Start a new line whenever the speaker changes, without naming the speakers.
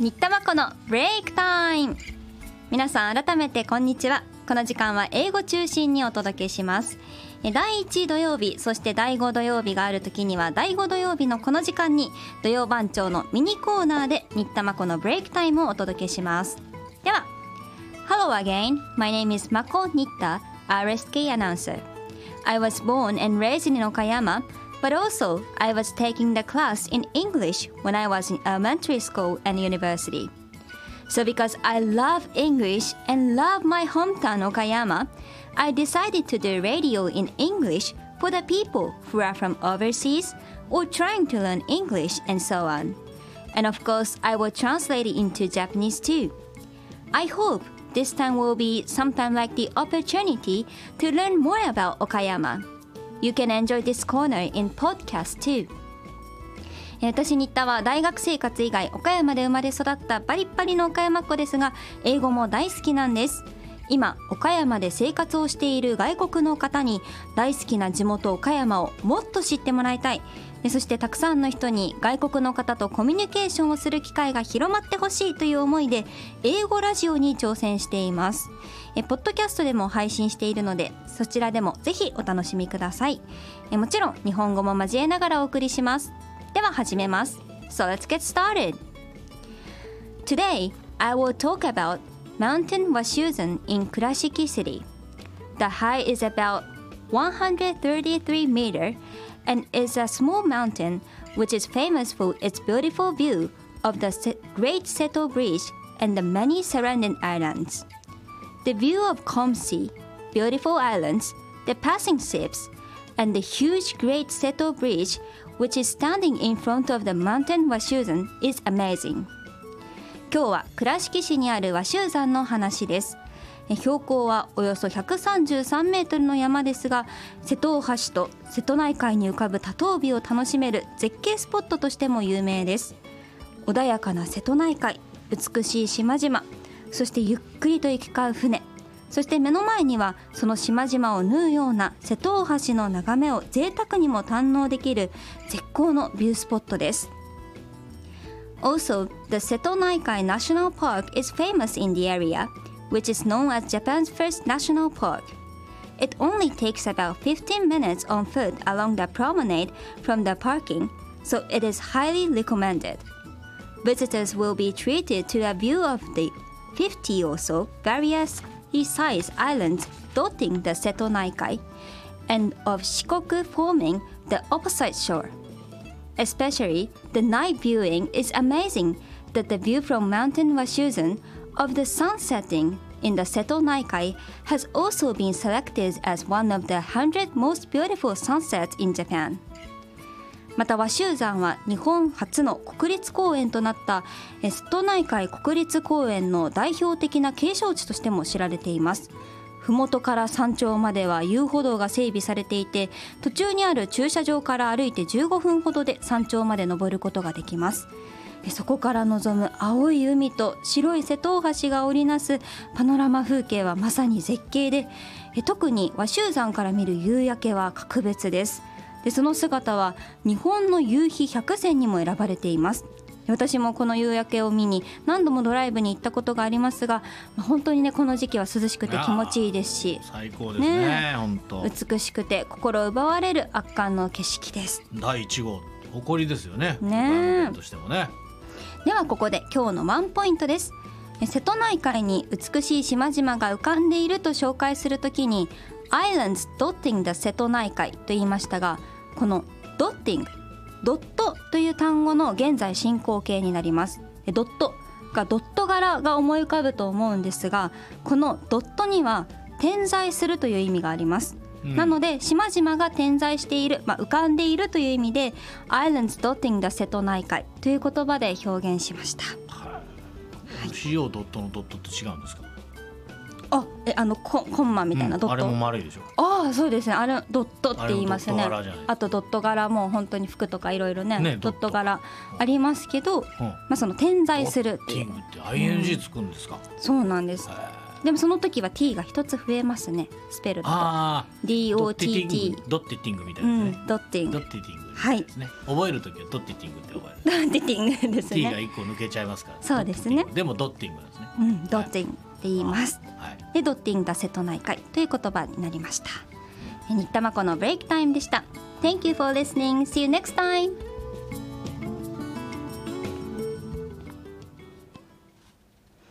新田真子のブレイクタイム。皆さん改めてこんにちは。この時間は英語中心にお届けします。第1土曜日そして第5土曜日がある時には第5土曜日のこの時間に土曜番長のミニコーナーで新田真子のブレイクタイムをお届けします。では Hello again. My name is Mako Nitta RSK announcer. I was born and raised in Okayama. But also, I was taking the class in English when I was in elementary school and university. So, because I love English and love my hometown Okayama, I decided to do radio in English for the people who are from overseas or trying to learn English and so on. And of course, I will translate it into Japanese too. I hope this time will be sometime like the opportunity to learn more about Okayama. You can enjoy this corner in podcast too. 私新田は大学生活以外岡山で生まれ育ったバリッバリの岡山っ子ですが英語も大好きなんです今岡山で生活をしている外国の方に大好きな地元岡山をもっと知ってもらいたい。そしてたくさんの人に外国の方とコミュニケーションをする機会が広まってほしいという思いで英語ラジオに挑戦しています。えポッドキャストでも配信しているのでそちらでもぜひお楽しみください。えもちろん日本語も交えながらお送りします。では始めます。So let's get started. Today I will talk about Mountain Washuzan in Kurashiki City The height is about 133 meter and is a small mountain which is famous for its beautiful view of the Great Seto Bridge and the many surrounding islands. The view of calm sea, beautiful islands, the passing ships, and the huge Great Seto Bridge, which is standing in front of the mountain Washuzan, is amazing. 今日は倉敷市にある和州山の話です。標高はおよそ133メートルの山ですが瀬戸大橋と瀬戸内海に浮かぶ多島美を楽しめる絶景スポットとしても有名です穏やかな瀬戸内海美しい島々そしてゆっくりと行き交う船そして目の前にはその島々を縫うような瀬戸大橋の眺めを贅沢にも堪能できる絶好のビュースポットです Also, the Seto Naikai National Park is famous in the area which is known as Japan's first national park. It only takes about 15 minutes on foot along the promenade from the parking, so it is highly recommended. Visitors will be treated to a view of the 50 or so various sized islands dotting the Seto Naikai and of Shikoku forming the opposite shore. Especially, the night viewing is amazing that the view from Mountain Washuzan of the sun setting in the Seto Naikai has also been selected as one of the 100 most beautiful sunsets in Japan. また和州山は日本初の国立公園となった瀬戸内海国立公園の代表的な景勝地としても知られています麓から山頂までは遊歩道が整備されていて途中にある駐車場から歩いて15分ほどで山頂まで登ることができます。そこから望む青い海と白い瀬戸大橋が織りなすパノラマ風景はまさに絶景で特に和州山から見る夕焼けは格別です。でその姿は日本の夕日百選にも選ばれています。私もこの夕焼けを見に何度もドライブに行ったことがありますが本当にねこの時期は涼しくて気持ちいいですし
最高ですねね本当。
美しくて心奪われる圧巻の景色です。
第一号誇りですよね。ね。としてもね。
ではここで今日のワンポイントです。瀬戸内海に美しい島々が浮かんでいると紹介するときに Islands dotting the 瀬戸内海と言いましたがこの dotting ドットという単語の現在進行形になります。ドットがドット柄が思い浮かぶと思うんですがこのドットには点在するという意味があります。なので島々が点在している、まあ、浮かんでいるという意味で Islands dotting the 瀬戸内海という言葉で表現しました。
はい、CO ドットのドットって違うんですか？
あえあのココンマみたいな、うん、ドット。
あれも丸いでしょ。
ああそうですね。あれドットって言いますね。あとドット柄も本当に服とかいろいろね、ね、ドット柄ありますけど、うん、まあ、その点在するっていう。
ドッティングって ING つくんですか、
そうなんです。でもその時は t が一つ増えますねスペルと DOTT
ドッティティング。みたいなね、うん、
ドッティング。
ドッティティング
はい。
覚える時はドッティティングって覚える。
ドッティティングですね。
T が一個抜けちゃいますから
そうですね。
でもドッティングですね。
うんドッティング、っています。で、ドッティング出せとないという言葉になりました。新田真子のブレイクタイムでした。Thank you for listening. See you next time.